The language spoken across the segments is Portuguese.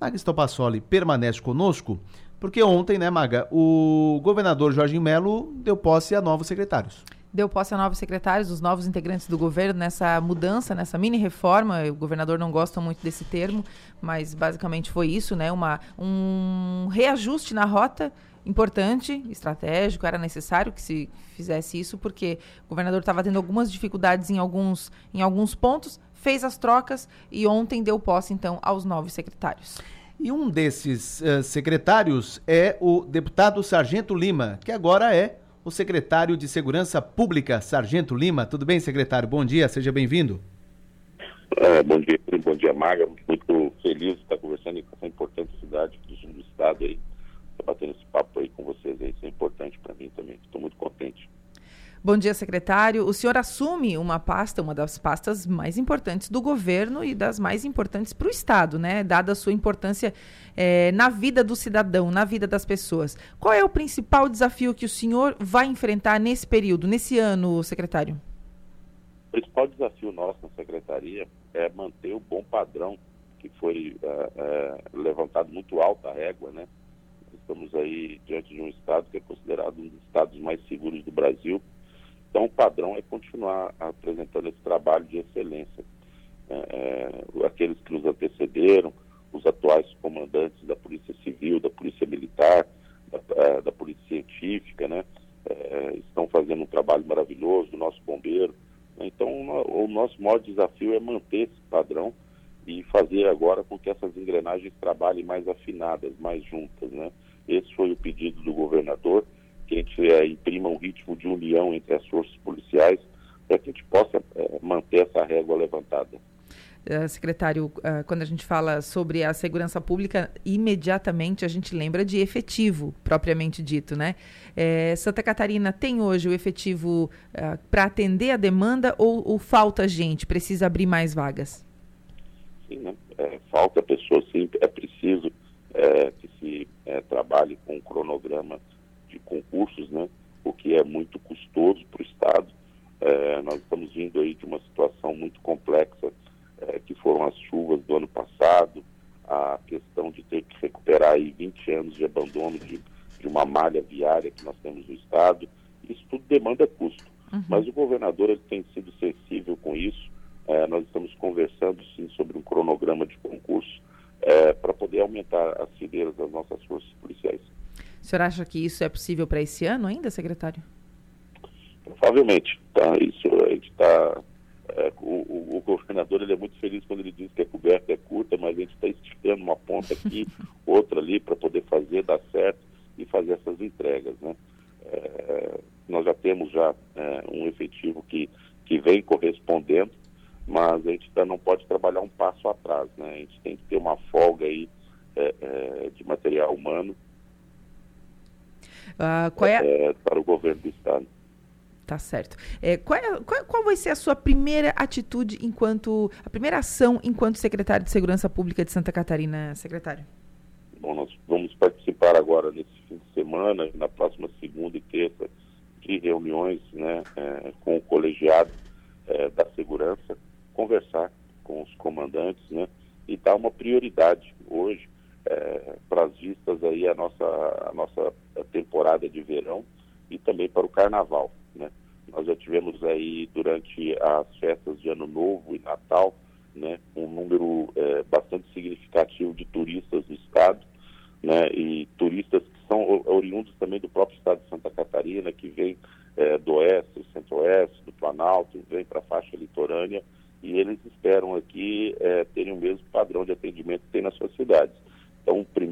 Maga Estopassoli permanece conosco, porque ontem, né, Maga, o governador Jorginho Melo deu posse a novos secretários deu posse a novos secretários, os novos integrantes do governo nessa mudança, nessa mini reforma. O governador não gosta muito desse termo, mas basicamente foi isso, né? Uma, um reajuste na rota importante, estratégico, era necessário que se fizesse isso, porque o governador estava tendo algumas dificuldades em alguns, em alguns pontos, fez as trocas e ontem deu posse, então, aos novos secretários. E um desses uh, secretários é o deputado Sargento Lima, que agora é o secretário de Segurança Pública, Sargento Lima. Tudo bem, secretário? Bom dia, seja bem-vindo. É, bom dia, bom dia, Maga. Muito feliz de estar conversando com essa importante cidade do sul do estado aí. Estou batendo esse papo aí com vocês aí. Isso é importante para mim também. Estou muito contente. Bom dia, secretário. O senhor assume uma pasta, uma das pastas mais importantes do governo e das mais importantes para o Estado, né? Dada a sua importância é, na vida do cidadão, na vida das pessoas. Qual é o principal desafio que o senhor vai enfrentar nesse período, nesse ano, secretário? O principal desafio nosso na secretaria é manter o bom padrão que foi é, é, levantado muito alto a régua, né? Estamos aí diante de um estado que é considerado um dos estados mais seguros do Brasil então, o padrão é continuar apresentando esse trabalho de excelência. É, é, aqueles que nos antecederam, os atuais comandantes da Polícia Civil, da Polícia Militar, da, é, da Polícia Científica, né, é, estão fazendo um trabalho maravilhoso, o nosso bombeiro. Então, o nosso maior desafio é manter esse padrão e fazer agora com que essas engrenagens trabalhem mais afinadas, mais juntas. Né? Esse foi o pedido do governador que a gente é, imprima um ritmo de união entre as forças policiais para que a gente possa é, manter essa régua levantada. Uh, secretário, uh, quando a gente fala sobre a segurança pública, imediatamente a gente lembra de efetivo, propriamente dito, né? É, Santa Catarina tem hoje o efetivo uh, para atender a demanda ou, ou, falta gente? Precisa abrir mais vagas? Sim, né? É, falta pessoas, sim. É preciso é, que se é, trabalhe com um cronograma de concursos, né? o que é muito custoso para o Estado. É, nós estamos vindo aí de uma situação muito complexa, é, que foram as chuvas do ano passado, a questão de ter que recuperar aí 20 anos de abandono de, de uma malha viária que nós temos no Estado. Isso tudo demanda custo. Uhum. Mas o governador ele tem sido sensível com isso. É, nós estamos conversando sim sobre um cronograma de concurso é, para poder aumentar as fileiras das nossas forças policiais. Senhor acha que isso é possível para esse ano ainda, secretário? Provavelmente. Tá, isso a gente está. É, o, o, governador ele é muito feliz quando ele diz que a coberta é curta, mas a gente está esticando uma ponta aqui, outra ali, para poder fazer, dar certo e fazer essas entregas. Né? É, nós já temos já é, um efetivo que, que vem correspondendo, mas a gente ainda não pode trabalhar um passo atrás. Né? A gente tem que ter uma folga aí é, é, de material humano Uh, qual é, é, para o governo do Estado. Tá certo. É, qual, é, qual, qual, vai ser a sua primeira atitude enquanto. a primeira ação enquanto secretário de Segurança Pública de Santa Catarina, secretário? Bom, nós vamos participar agora nesse fim de semana, na próxima segunda e terça, de reuniões né, é, com o colegiado é, da segurança, conversar com os comandantes né, e dar uma prioridade hoje é, para as vistas aí a nossa, a nossa temporada de verão e também para o carnaval. Né? Nós já tivemos aí durante as festas de Ano Novo e Natal né, um número é, bastante significativo de turistas do estado né, e turistas que são oriundos também do próprio estado de Santa Catarina, que vêm é, do oeste, centro-oeste, do Planalto, vêm para a faixa litorânea e eles esperam aqui é, terem o mesmo padrão de atendimento que tem nas suas cidades.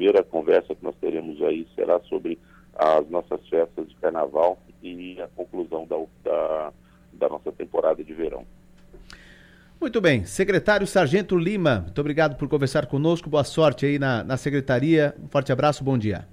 A primeira conversa que nós teremos aí será sobre as nossas festas de carnaval e a conclusão da, da, da nossa temporada de verão. Muito bem. Secretário Sargento Lima, muito obrigado por conversar conosco. Boa sorte aí na, na secretaria. Um forte abraço, bom dia.